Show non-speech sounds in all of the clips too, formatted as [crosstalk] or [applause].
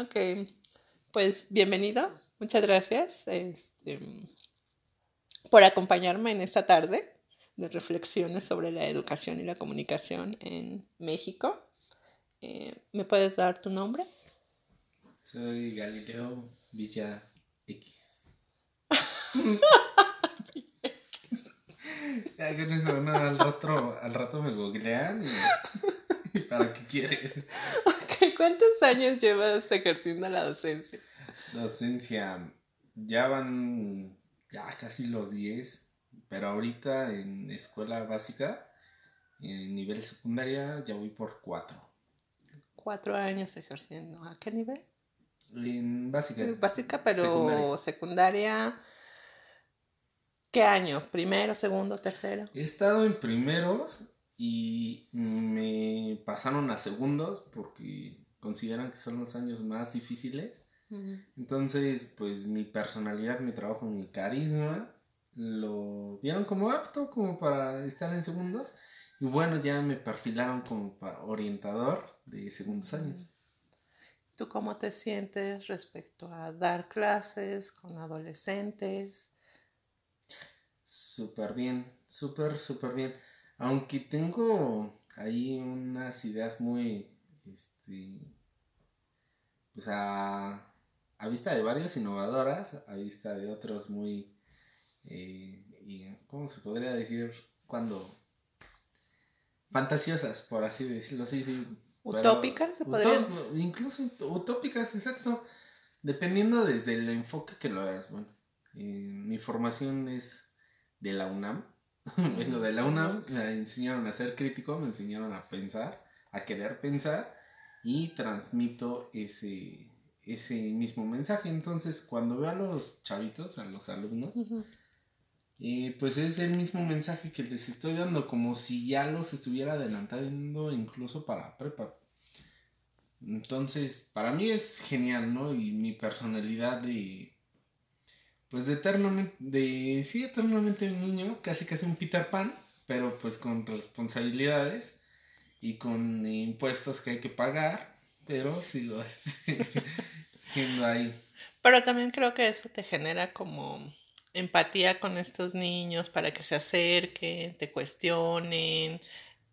Ok, pues bienvenido. Muchas gracias este, por acompañarme en esta tarde de reflexiones sobre la educación y la comunicación en México. Eh, ¿Me puedes dar tu nombre? Soy Galileo Villa X. [laughs] ya con eso, no, al rato, al rato me googlean y, [laughs] ¿para qué quieres? Ok, ¿cuántos años llevas ejerciendo la docencia? Docencia, ya van ya casi los 10, pero ahorita en escuela básica, en nivel secundaria, ya voy por 4. Cuatro años ejerciendo. ¿A qué nivel? En básica. Básica, pero secundaria. ¿Qué año? ¿Primero, segundo, tercero? He estado en primeros y me pasaron a segundos porque consideran que son los años más difíciles. Entonces, pues mi personalidad, mi trabajo, mi carisma, lo vieron como apto como para estar en segundos. Y bueno, ya me perfilaron como para orientador de segundos años. ¿Tú cómo te sientes respecto a dar clases con adolescentes? Súper bien, súper, súper bien. Aunque tengo ahí unas ideas muy, este, pues a, a vista de varios innovadoras, a vista de otros muy, eh, y, ¿cómo se podría decir? Cuando fantasiosas, por así decirlo, sí, sí. ¿Utópicas se podrían? incluso utópicas, exacto. Dependiendo desde el enfoque que lo hagas. Bueno, eh, mi formación es de la UNAM. [laughs] Vengo de la UNAM, me enseñaron a ser crítico, me enseñaron a pensar, a querer pensar y transmito ese, ese mismo mensaje. Entonces, cuando veo a los chavitos, a los alumnos, y pues es el mismo mensaje que les estoy dando, como si ya los estuviera adelantando incluso para prepa. Entonces, para mí es genial, ¿no? Y mi personalidad de. Pues de eternamente. De. Sí, eternamente un niño, casi casi un Peter Pan, pero pues con responsabilidades y con impuestos que hay que pagar, pero sigo siendo ahí. Pero también creo que eso te genera como empatía con estos niños para que se acerquen, te cuestionen,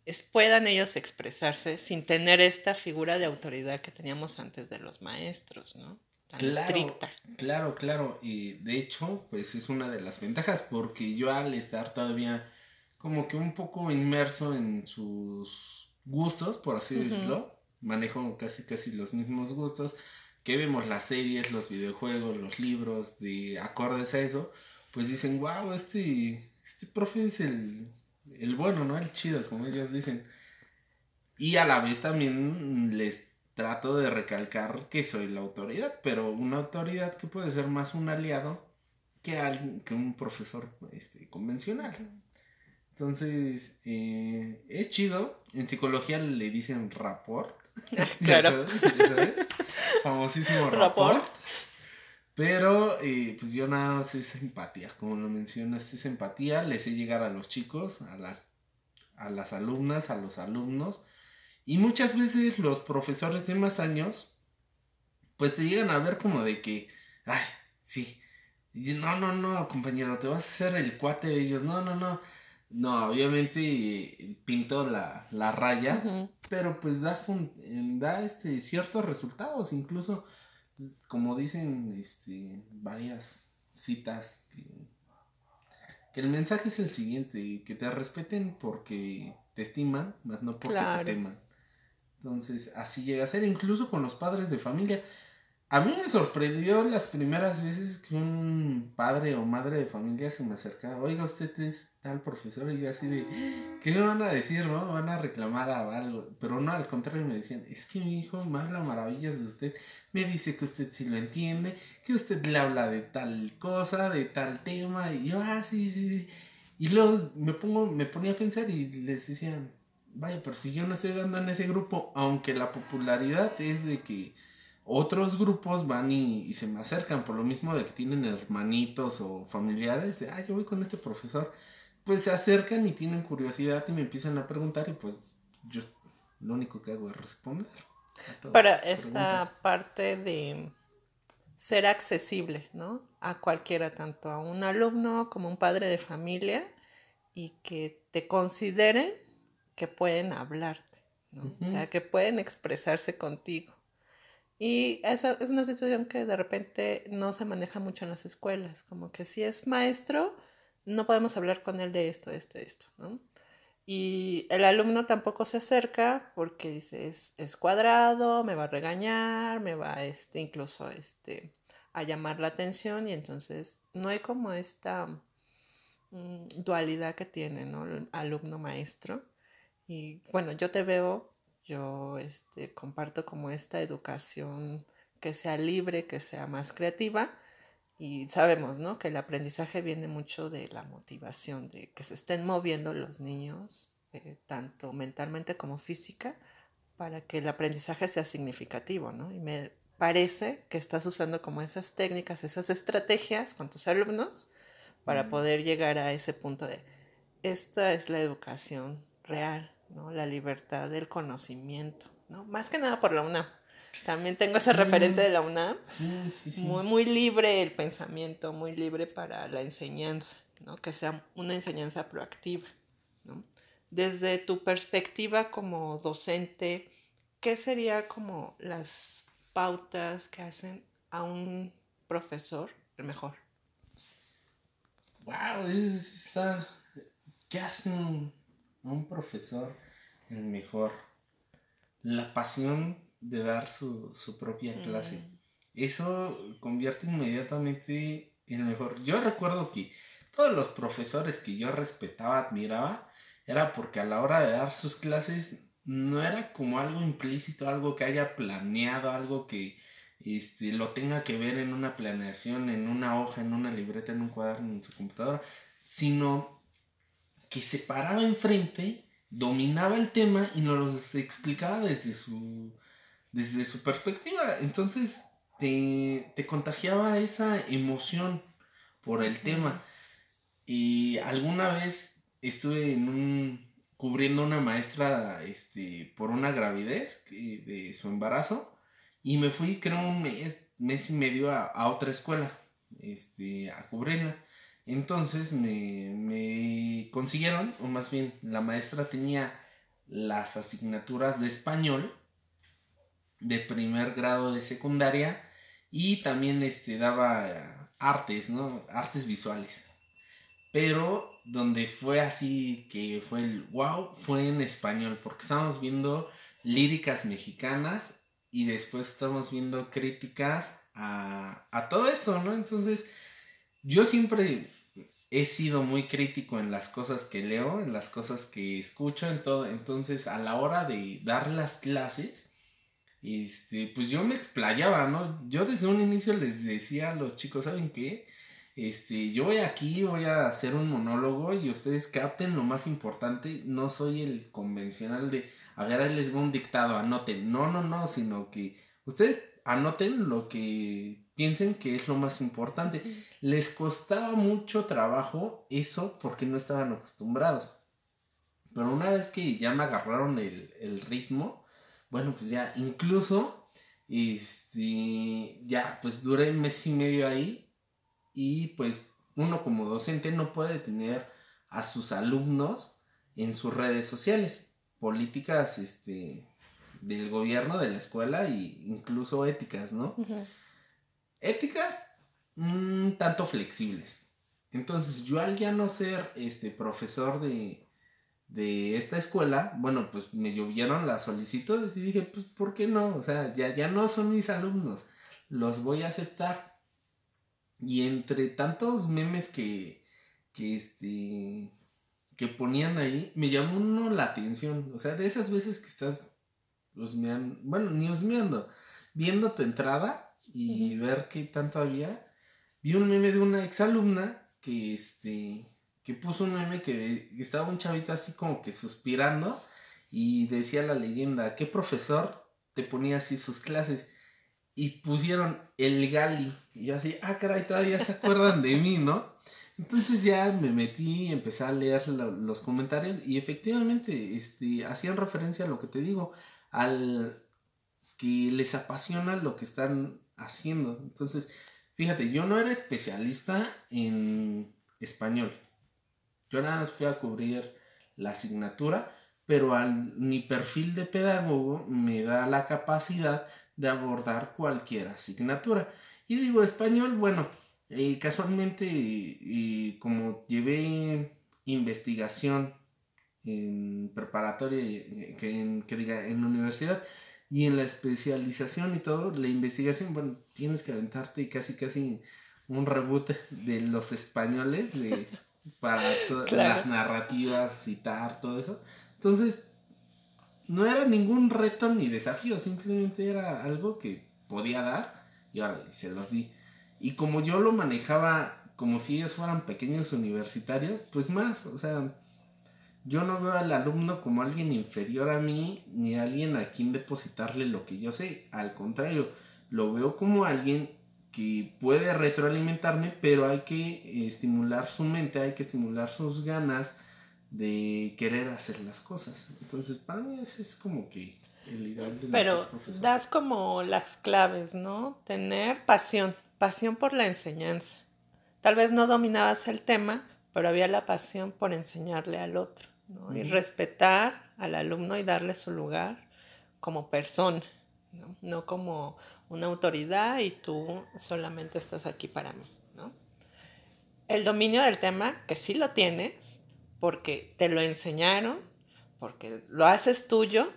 es, puedan ellos expresarse sin tener esta figura de autoridad que teníamos antes de los maestros, ¿no? Tan estricta. Claro, claro. Y de hecho, pues es una de las ventajas porque yo al estar todavía como que un poco inmerso en sus gustos, por así decirlo, manejo casi casi los mismos gustos que vemos las series, los videojuegos, los libros, de acordes a eso, pues dicen, wow, este, este profe es el, el bueno, ¿no? El chido, como ellos dicen. Y a la vez también les trato de recalcar que soy la autoridad, pero una autoridad que puede ser más un aliado que, alguien, que un profesor este, convencional. Entonces, eh, es chido. En psicología le dicen rapport. [laughs] Claro. [laughs] Famosísimo rapport. Pero, eh, pues yo nada más es empatía, como lo mencionaste, es empatía, les sé llegar a los chicos, a las, a las alumnas, a los alumnos, y muchas veces los profesores de más años, pues te llegan a ver como de que, ay, sí, no, no, no, compañero, te vas a hacer el cuate de ellos, no, no, no, no, obviamente pinto la, la raya, pero pues da, da este, ciertos resultados, incluso como dicen este, varias citas, que, el mensaje es el siguiente, que te respeten porque te estiman, más no porque te teman. Entonces, así llega a ser, incluso con los padres de familia. A mí me sorprendió las primeras veces que un padre o madre de familia se me acercaba, oiga, usted es tal profesor, y yo así de, ¿qué me van a decir, no? Van a reclamar algo, pero no, al contrario me decían, es que mi hijo me habla maravillas de usted, me dice que usted sí lo entiende, que usted le habla de tal cosa, de tal tema, y yo, ah, sí, sí, y luego me pongo, me ponía a pensar y les decían, vaya, pero si yo no estoy dando en ese grupo, aunque la popularidad es de que otros grupos van y, se me acercan por lo mismo de que tienen hermanitos o familiares de, ah, yo voy con este profesor, pues se acercan y tienen curiosidad y me empiezan a preguntar y pues yo lo único que hago es responder. Para esta parte de ser accesible, ¿no? A cualquiera, tanto a un alumno como un padre de familia, y que te consideren que pueden hablarte, ¿no? O sea, que pueden expresarse contigo. Y esa es una situación que de repente no se maneja mucho en las escuelas, como que si es maestro, no podemos hablar con él de esto, esto, esto, ¿no? Y el alumno tampoco se acerca porque dice, es, es cuadrado, me va a regañar, me va este, incluso este, a llamar la atención y entonces no hay como esta mm, dualidad que tiene ¿no? el alumno maestro. Y bueno, yo te veo, yo este, comparto como esta educación que sea libre, que sea más creativa, y sabemos, ¿no? Que el aprendizaje viene mucho de la motivación, de que se estén moviendo los niños, eh, tanto mentalmente como física, para que el aprendizaje sea significativo, ¿no? Y me parece que estás usando como esas técnicas, esas estrategias con tus alumnos para poder llegar a ese punto de, esta es la educación real, ¿no? La libertad del conocimiento, ¿no? Más que nada por la UNAM. También tengo ese referente de la UNAM. Sí, sí, sí. Muy, muy libre el pensamiento, muy libre para la enseñanza, ¿no? Que sea una enseñanza proactiva, ¿no? Desde tu perspectiva como docente, ¿qué sería como las pautas que hacen a un profesor el mejor? Wow, está. ¿Qué hace un, un profesor el mejor? La pasión de dar su, propia clase. Eso convierte inmediatamente en mejor. Yo recuerdo que todos los profesores que yo respetaba, admiraba, era porque a la hora de dar sus clases no era como algo implícito, algo que haya planeado, algo que este, lo tenga que ver en una planeación, en una hoja, en una libreta, en un cuaderno, en su computadora, sino que se paraba enfrente, dominaba el tema y nos lo explicaba desde su desde su perspectiva. Entonces te, contagiaba esa emoción por el tema. Y alguna vez estuve en un cubriendo una maestra este, por una gravidez de su embarazo y me fui creo un mes, mes y medio a, otra escuela este, a cubrirla. Entonces me, me consiguieron, o más bien la maestra tenía las asignaturas de español de primer grado de secundaria y también este, daba artes, ¿no? Artes visuales. Pero donde fue así que fue el wow, fue en español, porque estábamos viendo líricas mexicanas y después estamos viendo críticas a, a todo esto, ¿no? Entonces, yo siempre he sido muy crítico en las cosas que leo, en las cosas que escucho, en todo. Entonces, a la hora de dar las clases, este, pues yo me explayaba, ¿no? Yo desde un inicio les decía a los chicos, ¿saben qué? Este, yo voy aquí, voy a hacer un monólogo y ustedes capten lo más importante, no soy el convencional de, a ver, les va un dictado, anoten, no, no, no, sino que ustedes anoten lo que piensen que es lo más importante. Les costaba mucho trabajo eso porque no estaban acostumbrados. Pero una vez que ya me agarraron el, el ritmo, bueno, pues ya, incluso, este, ya, pues duré un mes y medio ahí y pues uno como docente no puede tener a sus alumnos en sus redes sociales, políticas, este, del gobierno, de la escuela e incluso éticas, ¿no? Éticas tanto flexibles. Entonces, yo al ya no ser este profesor de, de esta escuela, bueno, pues me llovieron las solicitudes y dije, pues, ¿por qué no? O sea, ya, ya no son mis alumnos, los voy a aceptar. Y entre tantos memes que, que este, que ponían ahí, me llamó uno la atención. O sea, de esas veces que estás husmeando, bueno, ni husmeando, viendo tu entrada y ver qué tanto había. Vi un meme de una exalumna que, este, que puso un meme que, estaba un chavito así como que suspirando y decía la leyenda, ¿qué profesor te ponía así sus clases? Y pusieron el Gali. Y yo así, ah, caray, todavía se acuerdan de mí, ¿no? Entonces ya me metí y empecé a leer los comentarios y efectivamente este, hacían referencia a lo que te digo, al, que les apasiona lo que están haciendo. Entonces, fíjate, yo no era especialista en español. Yo nada más fui a cubrir la asignatura, pero mi perfil de pedagogo me da la capacidad de abordar cualquier asignatura. Y digo español, bueno, eh, casualmente, y como llevé investigación en preparatoria, eh, que, en, que diga, en universidad, y en la especialización y todo, la investigación, bueno, tienes que aventarte casi, casi un reboot de los españoles de, [laughs] para todas las narrativas, citar, todo eso. Entonces, no era ningún reto ni desafío, simplemente era algo que podía dar y ahora se los di. Y como yo lo manejaba como si ellos fueran pequeños universitarios, pues más, o sea, yo no veo al alumno como alguien inferior a mí ni alguien a quien depositarle lo que yo sé, al contrario, lo veo como alguien que puede retroalimentarme, pero hay que estimular su mente, hay que estimular sus ganas de querer hacer las cosas. Entonces, para mí ese es como que el ideal de Pero das como las claves, ¿no? Tener pasión pasión por la enseñanza. Tal vez no dominabas el tema, pero había la pasión por enseñarle al otro, ¿no? Y respetar al alumno y darle su lugar como persona, ¿no? no como una autoridad y tú solamente estás aquí para mí, ¿no? El dominio del tema, que sí lo tienes, porque te lo enseñaron, porque lo haces tuyo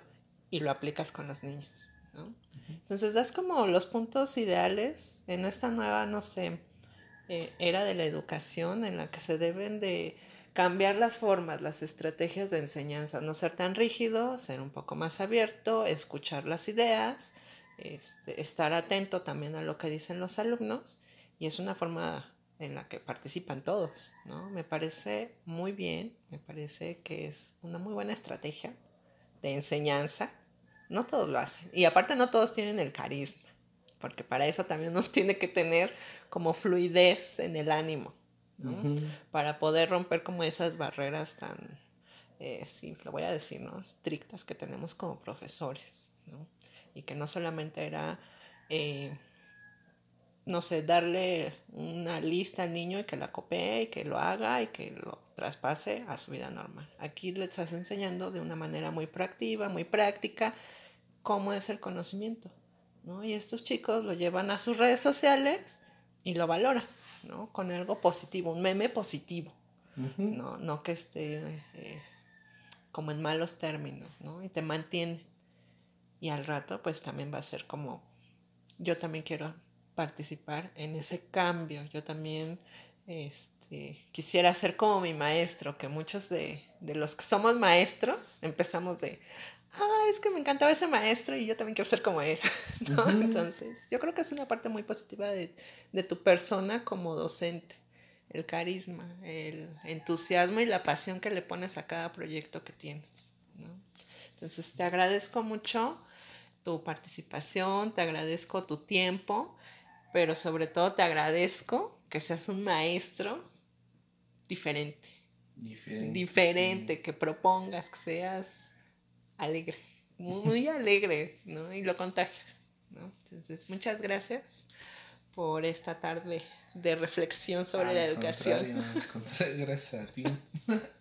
y lo aplicas con los niños, ¿no? Entonces das como los puntos ideales en esta nueva, no sé, eh, era de la educación en la que se deben de cambiar las formas, las estrategias de enseñanza, no ser tan rígido, ser un poco más abierto, escuchar las ideas, este, estar atento también a lo que dicen los alumnos y es una forma en la que participan todos, ¿no? Me parece muy bien, me parece que es una muy buena estrategia de enseñanza no todos lo hacen. Y aparte no todos tienen el carisma, porque para eso también uno [laughs] tiene que tener como fluidez en el ánimo, Para poder romper como esas barreras tan, eh, sí, lo voy a decir, ¿no? Estrictas que tenemos como profesores, ¿no? Y que no solamente era, eh, no sé, darle una lista al niño y que la copie y que lo haga y que lo traspase a su vida normal. Aquí le estás enseñando de una manera muy proactiva, muy práctica, cómo es el conocimiento, ¿no? Y estos chicos lo llevan a sus redes sociales y lo valoran, ¿no? Con algo positivo, un meme positivo, ¿no? No que esté eh, como en malos términos, ¿no? Y te mantiene. Y al rato, pues también va a ser como, yo también quiero participar en ese cambio, yo también este, quisiera ser como mi maestro, que muchos de, de los que somos maestros empezamos de, ah, es que me encantaba ese maestro y yo también quiero ser como él, [laughs] ¿no? Entonces, yo creo que es una parte muy positiva de, de, tu persona como docente, el carisma, el entusiasmo y la pasión que le pones a cada proyecto que tienes, ¿no? Entonces, te agradezco mucho tu participación, te agradezco tu tiempo, pero sobre todo te agradezco que seas un maestro diferente. Diferente. Diferente, que propongas, que seas alegre, muy, alegre, ¿no? Y lo contagias, ¿no? Entonces, muchas gracias por esta tarde de reflexión sobre la educación. gracias a ti. [laughs]